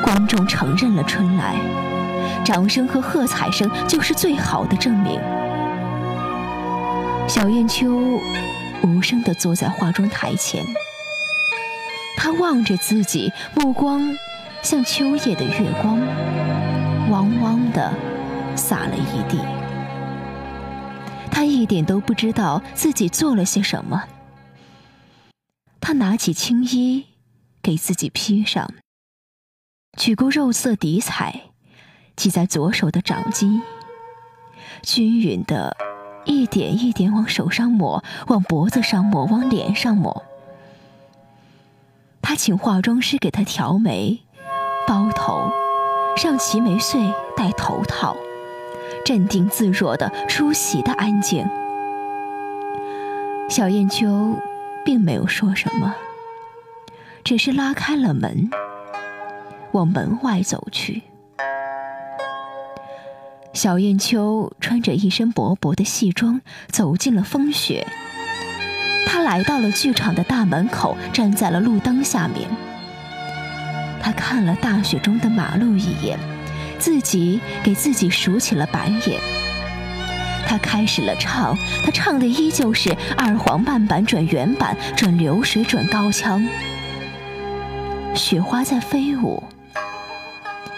[SPEAKER 12] 观众承认了春来，掌声和喝彩声就是最好的证明。小燕秋无声地坐在化妆台前，她望着自己，目光像秋夜的月光。汪汪的洒了一地，他一点都不知道自己做了些什么。他拿起青衣，给自己披上，取过肉色底彩，系在左手的掌心，均匀的，一点一点往手上抹，往脖子上抹，往脸上抹。他请化妆师给他调眉、包头。上齐眉穗，戴头套，镇定自若的出席的安静。小燕秋并没有说什么，只是拉开了门，往门外走去。小燕秋穿着一身薄薄的戏装，走进了风雪。她来到了剧场的大门口，站在了路灯下面。他看了大雪中的马路一眼，自己给自己数起了白眼。他开始了唱，他唱的依旧是二黄慢板转原板转流水转高腔。雪花在飞舞，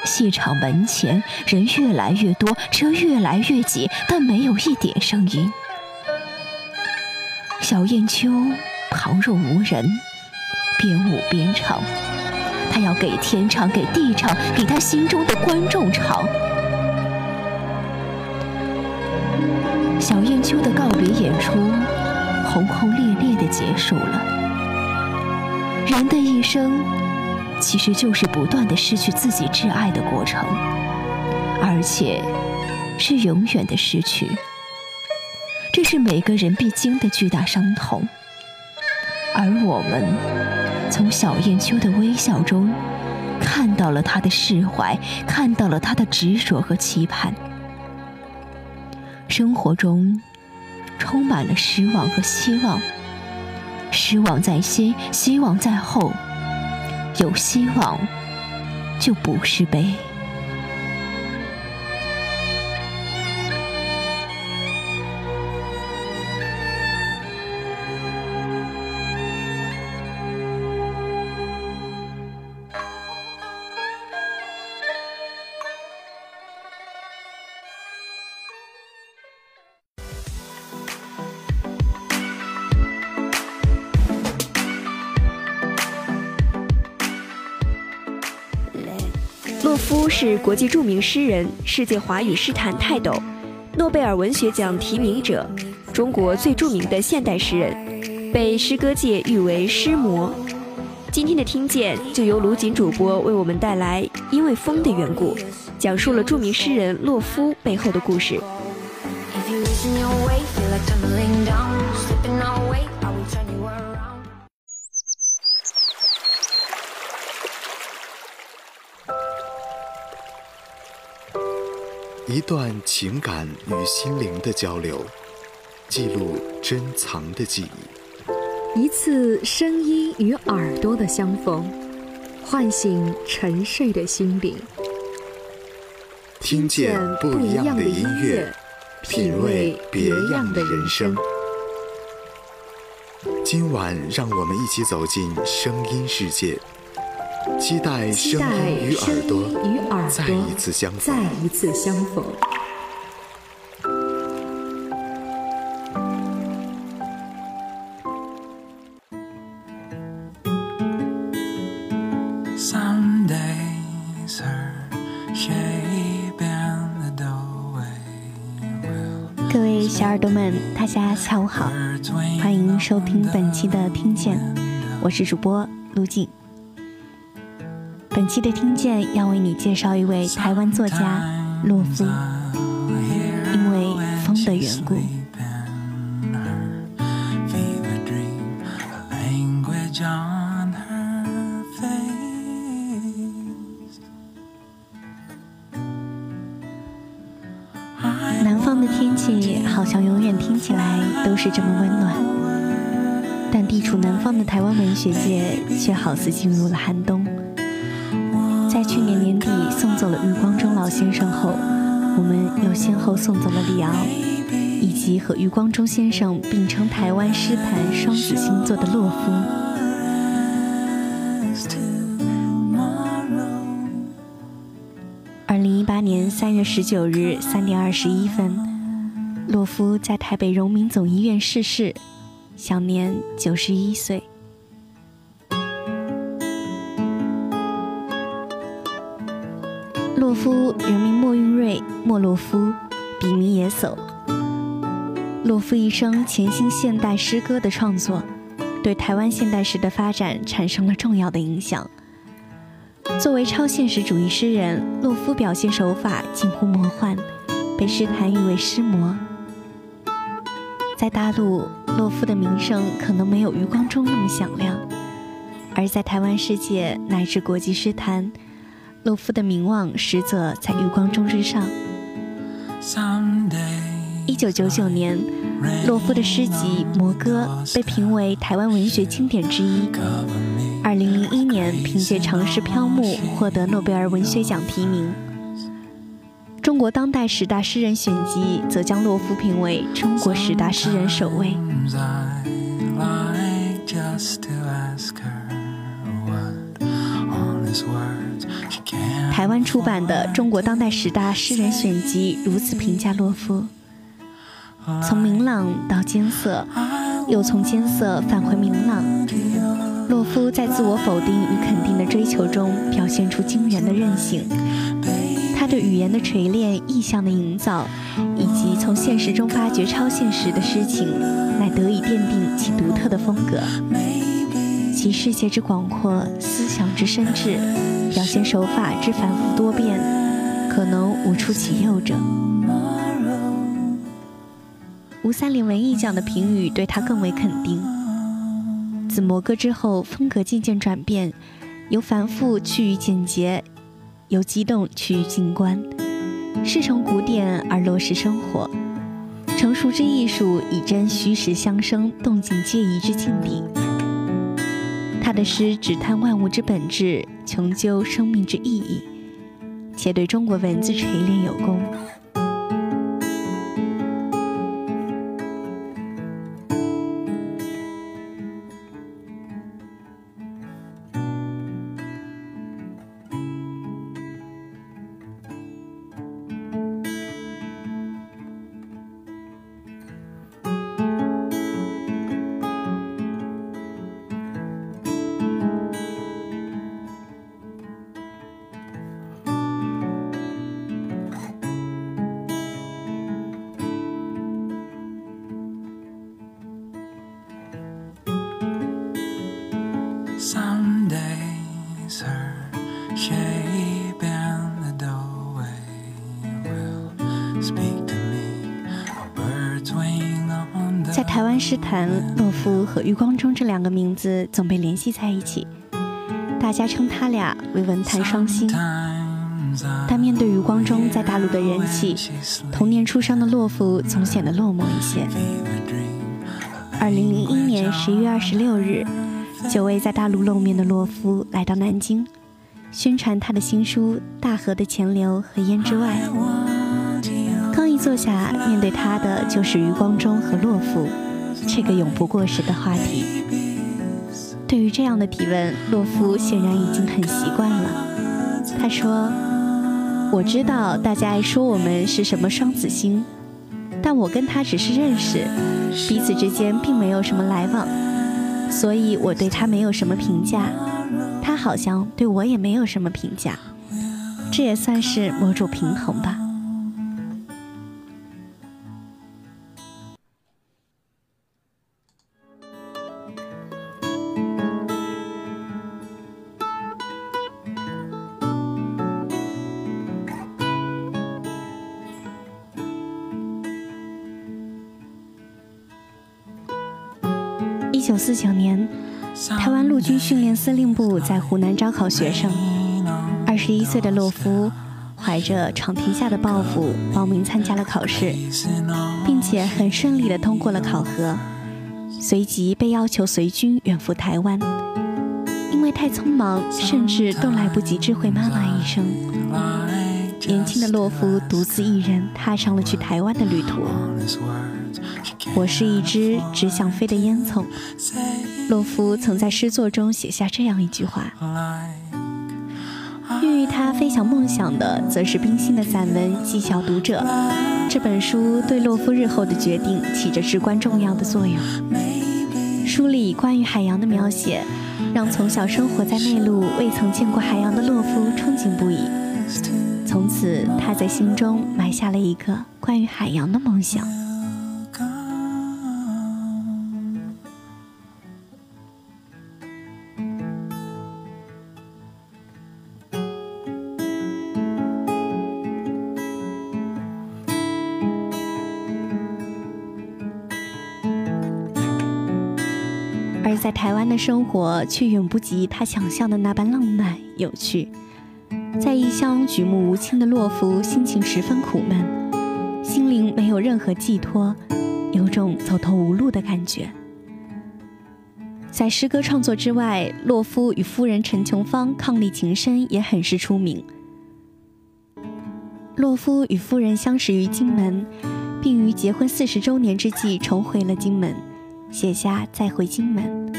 [SPEAKER 12] 戏场门前人越来越多，车越来越挤，但没有一点声音。小燕秋旁若无人，边舞边唱。他要给天唱，给地唱，给他心中的观众唱。小燕秋的告别演出，轰轰烈烈的结束了。人的一生，其实就是不断的失去自己挚爱的过程，而且是永远的失去。这是每个人必经的巨大伤痛，而我们。从小燕秋的微笑中，看到了他的释怀，看到了他的执着和期盼。生活中充满了失望和希望，失望在先，希望在后。有希望，就不是悲。
[SPEAKER 2] 是国际著名诗人，世界华语诗坛泰斗，诺贝尔文学奖提名者，中国最著名的现代诗人，被诗歌界誉为“诗魔”。今天的听见就由卢锦主播为我们带来《因为风的缘故》，讲述了著名诗人洛夫背后的故事。
[SPEAKER 13] 一段情感与心灵的交流，记录珍藏的记忆；
[SPEAKER 14] 一次声音与耳朵的相逢，唤醒沉睡的心灵。
[SPEAKER 13] 听见不一样的音乐，品味别样的人生。今晚，让我们一起走进声音世界。期待声音与耳朵再一次相逢。
[SPEAKER 14] 再一次相逢。
[SPEAKER 15] 各位小耳朵们，大家下午好，欢迎收听本期的《听见》，我是主播陆静。记得听见要为你介绍一位台湾作家洛夫，因为风的缘故。南方的天气好像永远听起来都是这么温暖，但地处南方的台湾文学界却好似进入了寒冬。走了余光中老先生后，我们又先后送走了李敖，以及和余光中先生并称台湾诗坛双子星座的洛夫。二零一八年三月十九日三点二十一分，洛夫在台北荣民总医院逝世，享年九十一岁。洛夫原名莫运瑞，莫洛夫，笔名野叟。洛夫一生潜心现代诗歌的创作，对台湾现代诗的发展产生了重要的影响。作为超现实主义诗人，洛夫表现手法近乎魔幻，被诗坛誉为“诗魔”。在大陆，洛夫的名声可能没有余光中那么响亮；而在台湾世界乃至国际诗坛，洛夫的名望实则在余光中之上。一九九九年，洛夫的诗集《摩歌》被评为台湾文学经典之一。二零零一年，凭借《长诗飘木》获得诺贝尔文学奖提名。中国当代十大诗人选集则将洛夫评为中国十大诗人首位。台湾出版的《中国当代十大诗人选集》如此评价洛夫：从明朗到艰涩，又从艰涩返回明朗。洛夫在自我否定与肯定的追求中，表现出惊人的韧性。他对语言的锤炼、意象的营造，以及从现实中发掘超现实的诗情，乃得以奠定其独特的风格。其世界之广阔，思想之深挚，表现手法之繁复多变，可能无出其右者。吴三连文艺奖的评语对他更为肯定。自《摩歌》之后，风格渐渐转变，由繁复趋于简洁，由激动趋于静观，是从古典而落实生活。成熟之艺术，以真虚实相生、动静皆宜之境地。他的诗只探万物之本质，穷究生命之意义，且对中国文字锤炼有功。诗坛，洛夫和余光中这两个名字总被联系在一起，大家称他俩为文坛双星。但面对余光中在大陆的人气，同年出生的洛夫总显得落寞一些。二零零一年十一月二十六日，久未在大陆露面的洛夫来到南京，宣传他的新书《大河的潜流和烟之外》。刚一坐下，面对他的就是余光中和洛夫，这个永不过时的话题。对于这样的提问，洛夫显然已经很习惯了。他说：“我知道大家爱说我们是什么双子星，但我跟他只是认识，彼此之间并没有什么来往，所以我对他没有什么评价，他好像对我也没有什么评价，这也算是某种平衡吧。”四九年，台湾陆军训练司令部在湖南招考学生。二十一岁的洛夫怀着闯天下的抱负报名参加了考试，并且很顺利地通过了考核，随即被要求随军远赴台湾。因为太匆忙，甚至都来不及知会妈妈一声，年轻的洛夫独自一人踏上了去台湾的旅途。我是一只只想飞的烟囱。洛夫曾在诗作中写下这样一句话。孕育他飞翔梦想的，则是冰心的散文《寄小读者》。这本书对洛夫日后的决定起着至关重要的作用。书里关于海洋的描写，让从小生活在内陆、未曾见过海洋的洛夫憧憬不已。从此，他在心中埋下了一个关于海洋的梦想。在台湾的生活却远不及他想象的那般浪漫有趣。在异乡举目无亲的洛夫心情十分苦闷，心灵没有任何寄托，有种走投无路的感觉。在诗歌创作之外，洛夫与夫人陈琼芳伉俪情深，也很是出名。洛夫与夫人相识于金门，并于结婚四十周年之际重回了金门。写下再回金门，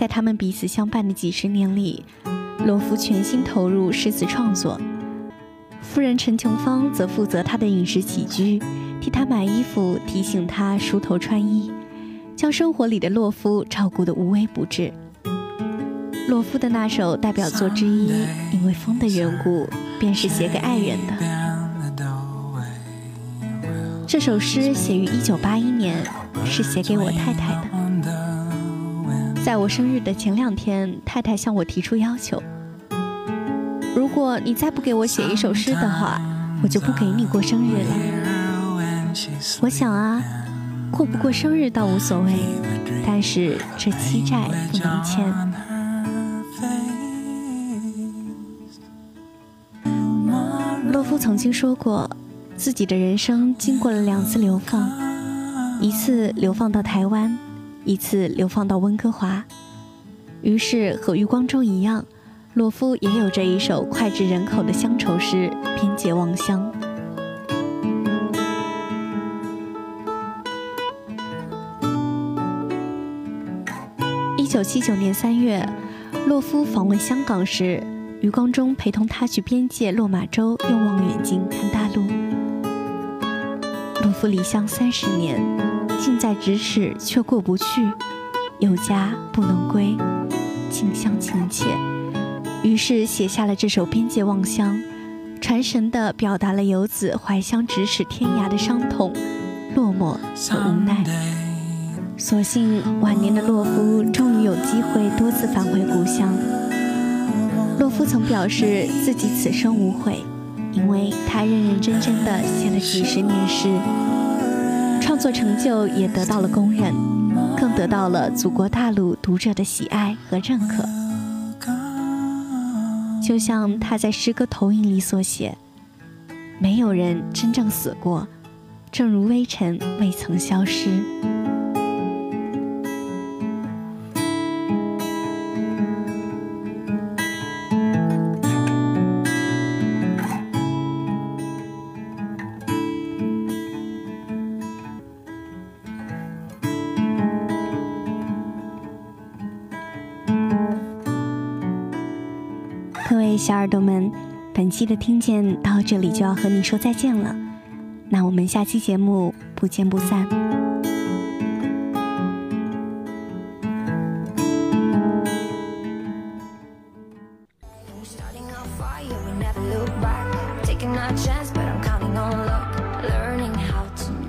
[SPEAKER 15] 在他们彼此相伴的几十年里，罗夫全心投入诗词创作，夫人陈琼芳则负责他的饮食起居，替他买衣服，提醒他梳头穿衣，将生活里的洛夫照顾得无微不至。洛夫的那首代表作之一，因为风的缘故，便是写给爱人的。这首诗写于一九八一年。是写给我太太的。在我生日的前两天，太太向我提出要求：如果你再不给我写一首诗的话，我就不给你过生日了。我想啊，过不过生日倒无所谓，但是这七债不能欠。洛夫曾经说过，自己的人生经过了两次流放。一次流放到台湾，一次流放到温哥华。于是和余光中一样，洛夫也有着一首脍炙人口的乡愁诗《边界望乡》。一九七九年三月，洛夫访问香港时，余光中陪同他去边界落马洲，用望远镜看大陆。洛夫离乡三十年。近在咫尺，却过不去；有家不能归，近乡情怯。于是写下了这首《边界望乡》，传神地表达了游子怀乡咫尺天涯的伤痛、落寞和无奈。所幸晚年的洛夫终于有机会多次返回故乡。洛夫曾表示自己此生无悔，因为他认认真真地写了几十年诗。创作成就也得到了公认，更得到了祖国大陆读者的喜爱和认可。就像他在诗歌投影里所写：“没有人真正死过，正如微尘未曾消失。”小耳朵们，本期的听见到这里就要和你说再见了，那我们下期节目不见不散。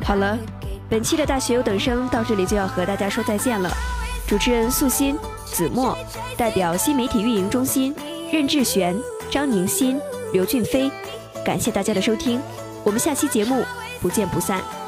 [SPEAKER 2] 好了，本期的大学优等生到这里就要和大家说再见了。主持人素心、子墨，代表新媒体运营中心。任志璇、张宁新、刘俊飞，感谢大家的收听，我们下期节目不见不散。